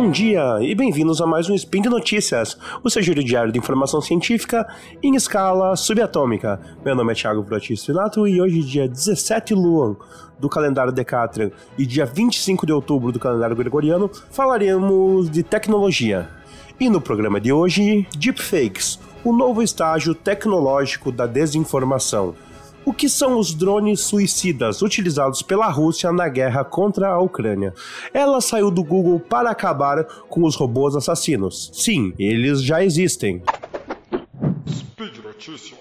Bom dia e bem-vindos a mais um Spin de Notícias, o seu giro diário de informação científica em escala subatômica. Meu nome é Thiago Protista Finato e hoje, dia 17 Luan do calendário Decatrian e dia 25 de outubro do calendário gregoriano, falaremos de tecnologia. E no programa de hoje, Deepfakes, o novo estágio tecnológico da desinformação. O que são os drones suicidas utilizados pela Rússia na guerra contra a Ucrânia? Ela saiu do Google para acabar com os robôs assassinos. Sim, eles já existem. Speed Notícias.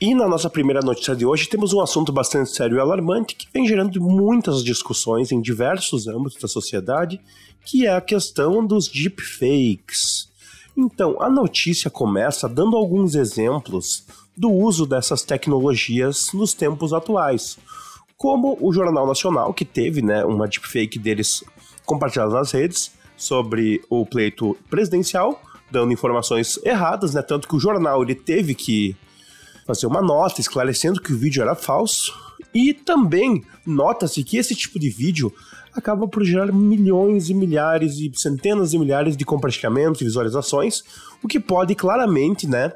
E na nossa primeira notícia de hoje temos um assunto bastante sério e alarmante que vem gerando muitas discussões em diversos âmbitos da sociedade, que é a questão dos deepfakes. Então, a notícia começa dando alguns exemplos do uso dessas tecnologias nos tempos atuais, como o Jornal Nacional, que teve né, uma deepfake deles compartilhada nas redes sobre o pleito presidencial, dando informações erradas, né, tanto que o jornal ele teve que fazer uma nota esclarecendo que o vídeo era falso. E também nota-se que esse tipo de vídeo acaba por gerar milhões e milhares e centenas de milhares de compartilhamentos e visualizações, o que pode claramente, né,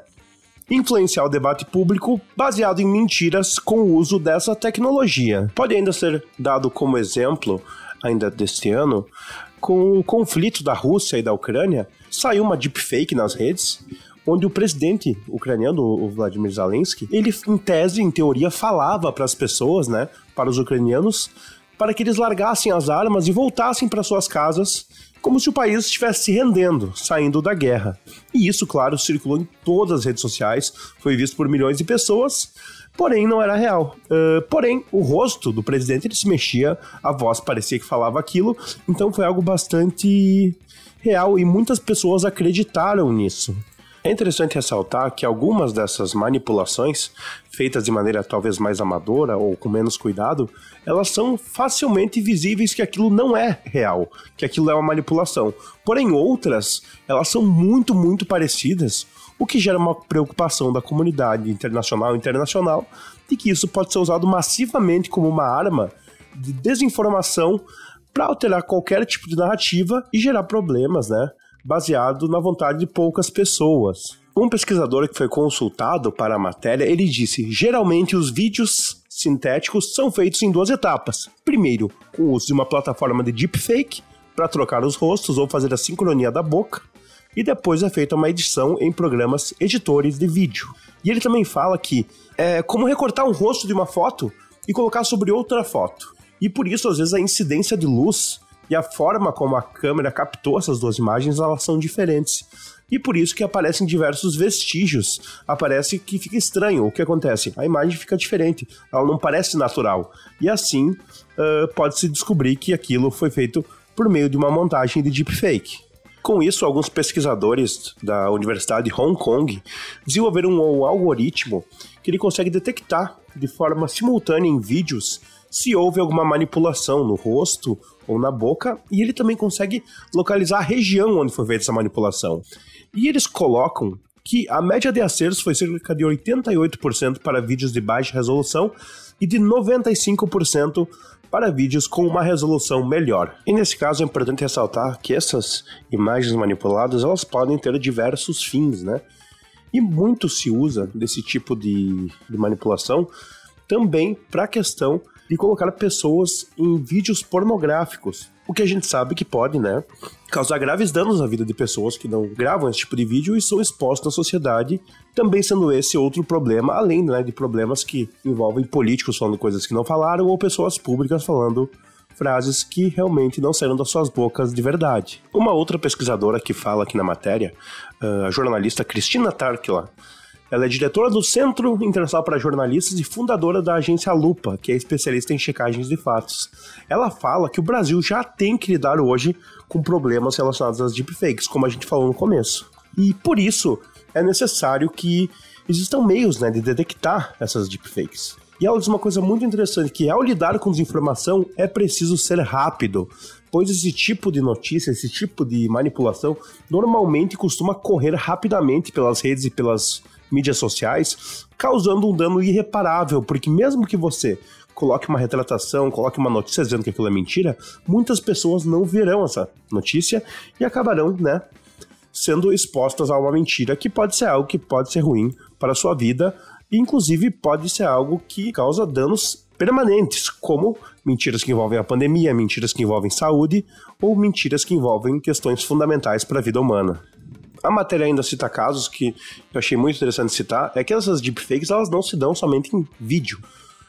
influenciar o debate público baseado em mentiras com o uso dessa tecnologia. Pode ainda ser dado como exemplo, ainda deste ano, com o conflito da Rússia e da Ucrânia, saiu uma deepfake nas redes onde o presidente ucraniano, o Vladimir Zelensky, ele em tese, em teoria, falava para as pessoas, né, para os ucranianos, para que eles largassem as armas e voltassem para suas casas, como se o país estivesse se rendendo, saindo da guerra. E isso, claro, circulou em todas as redes sociais, foi visto por milhões de pessoas, porém não era real. Uh, porém, o rosto do presidente ele se mexia, a voz parecia que falava aquilo, então foi algo bastante real e muitas pessoas acreditaram nisso. É interessante ressaltar que algumas dessas manipulações, feitas de maneira talvez mais amadora ou com menos cuidado, elas são facilmente visíveis que aquilo não é real, que aquilo é uma manipulação. Porém, outras, elas são muito, muito parecidas, o que gera uma preocupação da comunidade internacional e internacional de que isso pode ser usado massivamente como uma arma de desinformação para alterar qualquer tipo de narrativa e gerar problemas, né? Baseado na vontade de poucas pessoas. Um pesquisador que foi consultado para a matéria, ele disse: geralmente os vídeos sintéticos são feitos em duas etapas. Primeiro, com o uso de uma plataforma de deepfake para trocar os rostos ou fazer a sincronia da boca, e depois é feita uma edição em programas editores de vídeo. E ele também fala que é como recortar um rosto de uma foto e colocar sobre outra foto. E por isso, às vezes, a incidência de luz e a forma como a câmera captou essas duas imagens, elas são diferentes. E por isso que aparecem diversos vestígios. Aparece que fica estranho. O que acontece? A imagem fica diferente. Ela não parece natural. E assim uh, pode-se descobrir que aquilo foi feito por meio de uma montagem de deepfake. Com isso, alguns pesquisadores da Universidade de Hong Kong desenvolveram um algoritmo que ele consegue detectar de forma simultânea em vídeos se houve alguma manipulação no rosto ou na boca, e ele também consegue localizar a região onde foi feita essa manipulação. E eles colocam que a média de acertos foi cerca de 88% para vídeos de baixa resolução e de 95% para vídeos com uma resolução melhor. E nesse caso é importante ressaltar que essas imagens manipuladas elas podem ter diversos fins, né? E muito se usa desse tipo de, de manipulação também para a questão de colocar pessoas em vídeos pornográficos. O que a gente sabe que pode, né, causar graves danos à vida de pessoas que não gravam esse tipo de vídeo e são expostas na sociedade, também sendo esse outro problema, além né, de problemas que envolvem políticos falando coisas que não falaram ou pessoas públicas falando frases que realmente não saíram das suas bocas de verdade. Uma outra pesquisadora que fala aqui na matéria, a jornalista Cristina Tarkila, ela é diretora do Centro Internacional para Jornalistas e fundadora da agência Lupa, que é especialista em checagens de fatos. Ela fala que o Brasil já tem que lidar hoje com problemas relacionados às deepfakes, como a gente falou no começo. E por isso é necessário que existam meios né, de detectar essas deepfakes. E ela diz uma coisa muito interessante, que ao lidar com desinformação é preciso ser rápido, pois esse tipo de notícia, esse tipo de manipulação, normalmente costuma correr rapidamente pelas redes e pelas mídias sociais, causando um dano irreparável, porque mesmo que você coloque uma retratação, coloque uma notícia dizendo que aquilo é mentira, muitas pessoas não verão essa notícia e acabarão, né, sendo expostas a uma mentira que pode ser algo que pode ser ruim para a sua vida e inclusive pode ser algo que causa danos permanentes, como mentiras que envolvem a pandemia, mentiras que envolvem saúde ou mentiras que envolvem questões fundamentais para a vida humana. A matéria ainda cita casos que eu achei muito interessante citar, é que essas deepfakes elas não se dão somente em vídeo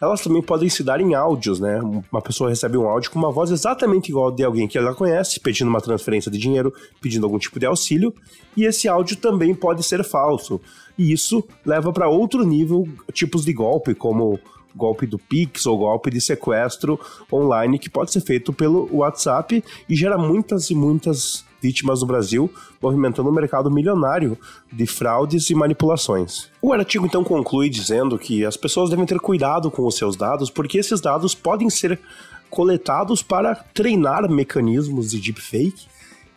elas também podem se dar em áudios, né? Uma pessoa recebe um áudio com uma voz exatamente igual de alguém que ela conhece, pedindo uma transferência de dinheiro, pedindo algum tipo de auxílio, e esse áudio também pode ser falso. E isso leva para outro nível, tipos de golpe, como golpe do Pix ou golpe de sequestro online que pode ser feito pelo WhatsApp e gera muitas e muitas vítimas no Brasil, movimentando um mercado milionário de fraudes e manipulações. O artigo então conclui dizendo que as pessoas devem ter cuidado com os seus dados, porque esses dados podem ser coletados para treinar mecanismos de deepfake,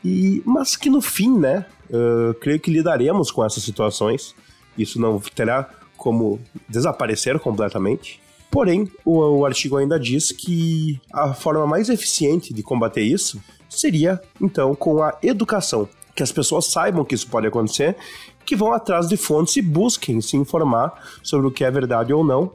e, mas que no fim, né, uh, creio que lidaremos com essas situações. Isso não terá como desaparecer completamente. Porém, o, o artigo ainda diz que a forma mais eficiente de combater isso seria, então, com a educação. Que as pessoas saibam que isso pode acontecer, que vão atrás de fontes e busquem se informar sobre o que é verdade ou não.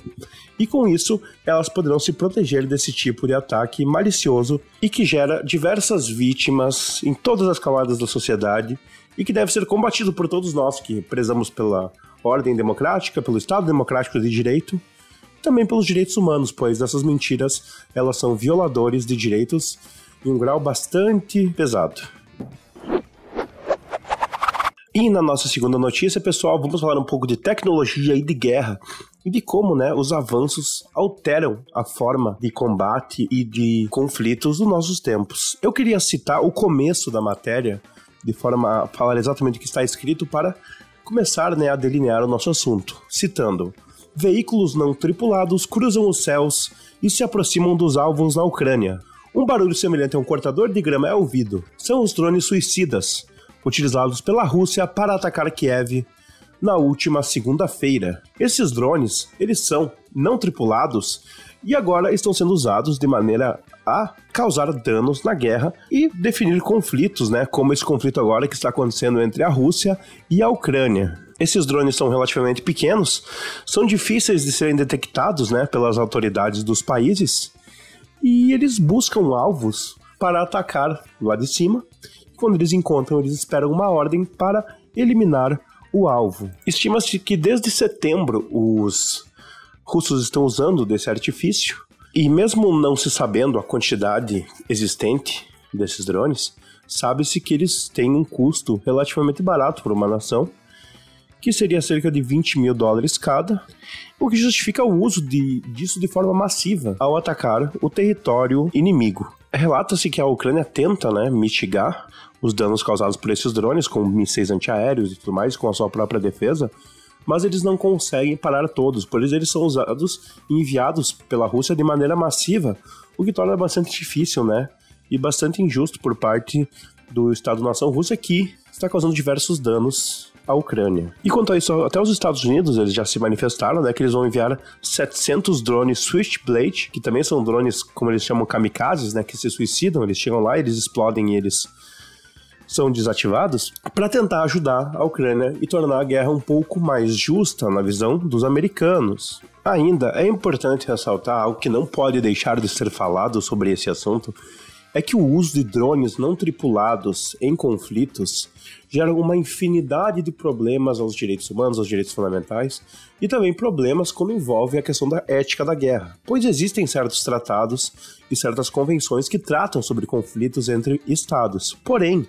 E com isso, elas poderão se proteger desse tipo de ataque malicioso e que gera diversas vítimas em todas as camadas da sociedade e que deve ser combatido por todos nós que prezamos pela ordem democrática, pelo Estado democrático de direito também pelos direitos humanos, pois essas mentiras elas são violadores de direitos em um grau bastante pesado. E na nossa segunda notícia, pessoal, vamos falar um pouco de tecnologia e de guerra e de como né, os avanços alteram a forma de combate e de conflitos dos nossos tempos. Eu queria citar o começo da matéria, de forma a falar exatamente o que está escrito, para começar né, a delinear o nosso assunto. Citando: Veículos não tripulados cruzam os céus e se aproximam dos alvos na Ucrânia. Um barulho semelhante a um cortador de grama é ouvido. São os drones suicidas, utilizados pela Rússia para atacar Kiev na última segunda-feira. Esses drones, eles são não tripulados e agora estão sendo usados de maneira a causar danos na guerra e definir conflitos, né, como esse conflito agora que está acontecendo entre a Rússia e a Ucrânia. Esses drones são relativamente pequenos, são difíceis de serem detectados, né, pelas autoridades dos países e eles buscam alvos para atacar lá de cima. Quando eles encontram, eles esperam uma ordem para eliminar o alvo. Estima-se que desde setembro os russos estão usando desse artifício e mesmo não se sabendo a quantidade existente desses drones, sabe-se que eles têm um custo relativamente barato para uma nação que seria cerca de 20 mil dólares cada, o que justifica o uso de, disso de forma massiva ao atacar o território inimigo. Relata-se que a Ucrânia tenta né, mitigar os danos causados por esses drones, com mísseis antiaéreos e tudo mais, com a sua própria defesa, mas eles não conseguem parar todos, por isso eles são usados e enviados pela Rússia de maneira massiva, o que torna bastante difícil, né? E bastante injusto por parte do Estado-nação russo que está causando diversos danos à Ucrânia. E quanto a isso, até os Estados Unidos eles já se manifestaram, né, que eles vão enviar 700 drones Switchblade, que também são drones, como eles chamam, kamikazes, né, que se suicidam, eles chegam lá, eles explodem e eles são desativados, para tentar ajudar a Ucrânia e tornar a guerra um pouco mais justa na visão dos americanos. Ainda é importante ressaltar algo que não pode deixar de ser falado sobre esse assunto, é que o uso de drones não tripulados em conflitos gera uma infinidade de problemas aos direitos humanos, aos direitos fundamentais, e também problemas quando envolve a questão da ética da guerra, pois existem certos tratados e certas convenções que tratam sobre conflitos entre estados. Porém,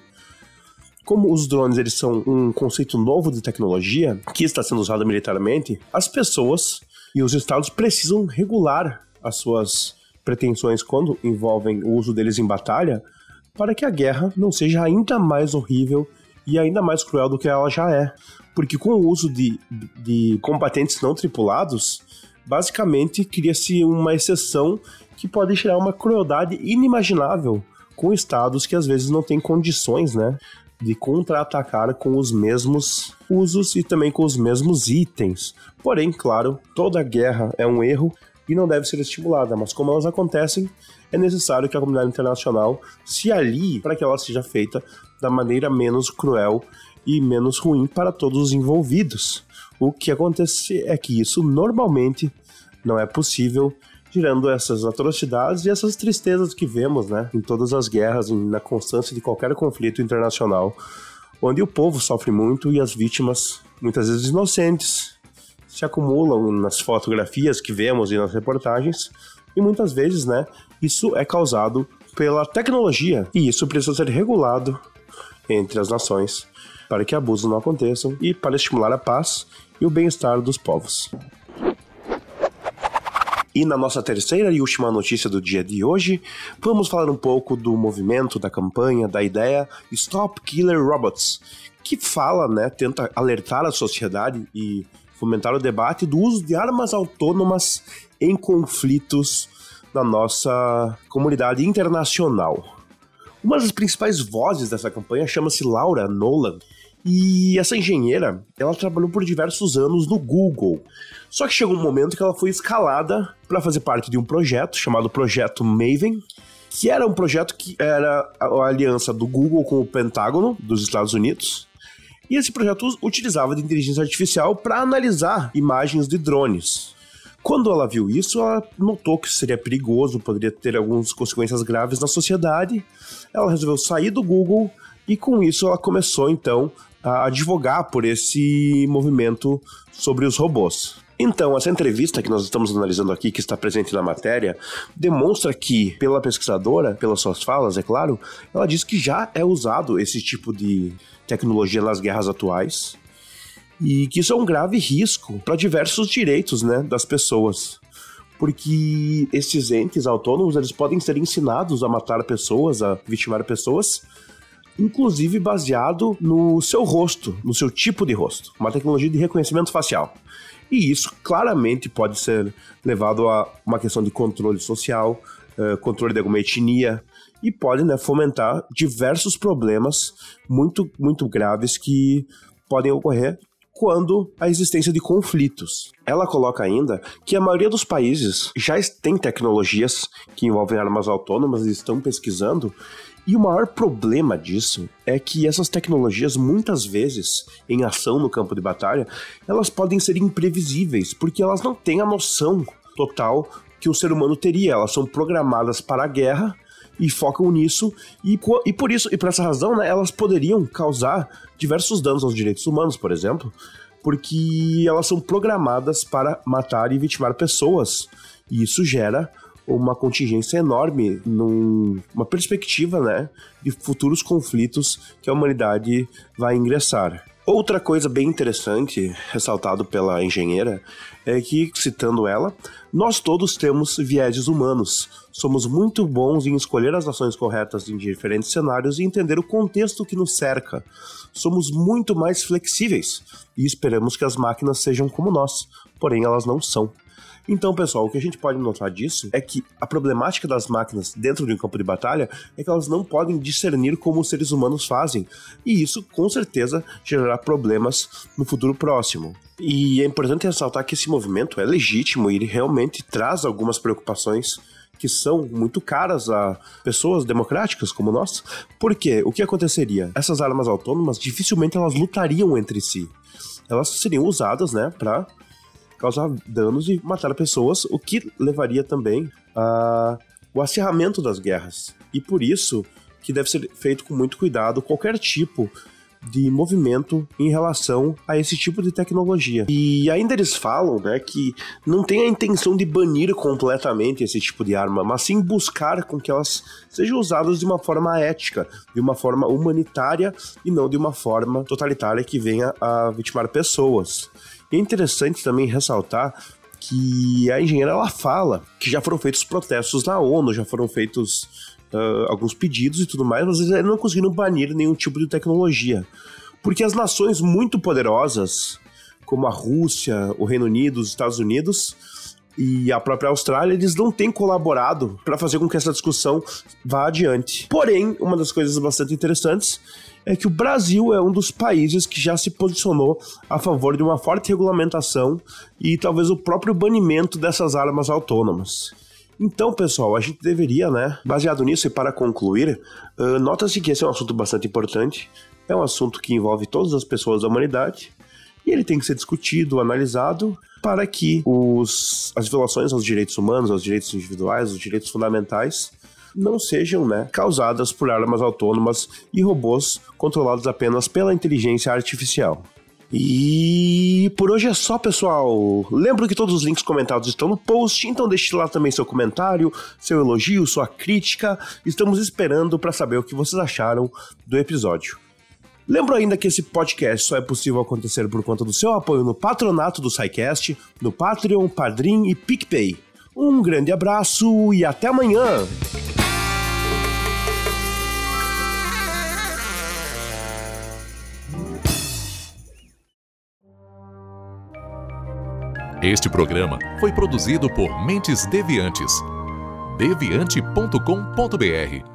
como os drones eles são um conceito novo de tecnologia que está sendo usado militarmente, as pessoas e os estados precisam regular as suas pretensões quando envolvem o uso deles em batalha, para que a guerra não seja ainda mais horrível e ainda mais cruel do que ela já é. Porque com o uso de, de combatentes não tripulados, basicamente cria-se uma exceção que pode gerar uma crueldade inimaginável com estados que às vezes não têm condições, né, de contra-atacar com os mesmos usos e também com os mesmos itens. Porém, claro, toda guerra é um erro e não deve ser estimulada, mas como elas acontecem, é necessário que a comunidade internacional se alie para que ela seja feita da maneira menos cruel e menos ruim para todos os envolvidos. O que acontece é que isso normalmente não é possível, gerando essas atrocidades e essas tristezas que vemos né, em todas as guerras, na constância de qualquer conflito internacional, onde o povo sofre muito e as vítimas, muitas vezes inocentes, se acumulam nas fotografias que vemos e nas reportagens, e muitas vezes, né, isso é causado pela tecnologia, e isso precisa ser regulado entre as nações para que abusos não aconteçam e para estimular a paz e o bem-estar dos povos. E na nossa terceira e última notícia do dia de hoje, vamos falar um pouco do movimento, da campanha, da ideia Stop Killer Robots, que fala, né, tenta alertar a sociedade e fomentar o debate do uso de armas autônomas em conflitos na nossa comunidade internacional. Uma das principais vozes dessa campanha chama-se Laura Nolan, e essa engenheira, ela trabalhou por diversos anos no Google. Só que chegou um momento que ela foi escalada para fazer parte de um projeto chamado Projeto Maven, que era um projeto que era a aliança do Google com o Pentágono dos Estados Unidos. E esse projeto utilizava de inteligência artificial para analisar imagens de drones. Quando ela viu isso, ela notou que seria perigoso, poderia ter algumas consequências graves na sociedade. Ela resolveu sair do Google e com isso ela começou então a advogar por esse movimento sobre os robôs. Então, essa entrevista que nós estamos analisando aqui, que está presente na matéria, demonstra que, pela pesquisadora, pelas suas falas, é claro, ela diz que já é usado esse tipo de tecnologia nas guerras atuais e que isso é um grave risco para diversos direitos né, das pessoas. Porque esses entes autônomos eles podem ser ensinados a matar pessoas, a vitimar pessoas, inclusive baseado no seu rosto, no seu tipo de rosto, uma tecnologia de reconhecimento facial. E isso claramente pode ser levado a uma questão de controle social, uh, controle de alguma etnia, e pode né, fomentar diversos problemas muito, muito graves que podem ocorrer quando a existência de conflitos. Ela coloca ainda que a maioria dos países já tem tecnologias que envolvem armas autônomas e estão pesquisando, e o maior problema disso é que essas tecnologias, muitas vezes, em ação no campo de batalha, elas podem ser imprevisíveis, porque elas não têm a noção total que o ser humano teria. Elas são programadas para a guerra e focam nisso, e, e por isso, e por essa razão, né, elas poderiam causar diversos danos aos direitos humanos, por exemplo, porque elas são programadas para matar e vitimar pessoas. E isso gera uma contingência enorme numa perspectiva, né, de futuros conflitos que a humanidade vai ingressar. Outra coisa bem interessante, ressaltado pela engenheira, é que, citando ela, nós todos temos vieses humanos. Somos muito bons em escolher as ações corretas em diferentes cenários e entender o contexto que nos cerca. Somos muito mais flexíveis e esperamos que as máquinas sejam como nós, porém elas não são. Então, pessoal, o que a gente pode notar disso é que a problemática das máquinas dentro de um campo de batalha é que elas não podem discernir como os seres humanos fazem, e isso com certeza gerará problemas no futuro próximo. E é importante ressaltar que esse movimento é legítimo e ele realmente traz algumas preocupações que são muito caras a pessoas democráticas como nós. Porque o que aconteceria? Essas armas autônomas dificilmente elas lutariam entre si. Elas seriam usadas, né, para causar danos e matar pessoas, o que levaria também a o acirramento das guerras. E por isso que deve ser feito com muito cuidado qualquer tipo de movimento em relação a esse tipo de tecnologia. E ainda eles falam, né, que não tem a intenção de banir completamente esse tipo de arma, mas sim buscar com que elas sejam usadas de uma forma ética, de uma forma humanitária e não de uma forma totalitária que venha a vitimar pessoas. E é interessante também ressaltar que a engenheira ela fala que já foram feitos protestos na ONU, já foram feitos uh, alguns pedidos e tudo mais, mas eles não conseguiram banir nenhum tipo de tecnologia. Porque as nações muito poderosas, como a Rússia, o Reino Unido, os Estados Unidos, e a própria Austrália, eles não têm colaborado para fazer com que essa discussão vá adiante. Porém, uma das coisas bastante interessantes é que o Brasil é um dos países que já se posicionou a favor de uma forte regulamentação e talvez o próprio banimento dessas armas autônomas. Então, pessoal, a gente deveria, né, baseado nisso e para concluir, uh, nota-se que esse é um assunto bastante importante, é um assunto que envolve todas as pessoas da humanidade e ele tem que ser discutido, analisado, para que os, as violações aos direitos humanos, aos direitos individuais, aos direitos fundamentais, não sejam né, causadas por armas autônomas e robôs controlados apenas pela inteligência artificial. E por hoje é só, pessoal. Lembro que todos os links comentados estão no post, então deixe lá também seu comentário, seu elogio, sua crítica. Estamos esperando para saber o que vocês acharam do episódio. Lembro ainda que esse podcast só é possível acontecer por conta do seu apoio no patronato do SciCast, no Patreon, Padrim e PicPay. Um grande abraço e até amanhã! Este programa foi produzido por Mentes Deviantes. deviante.com.br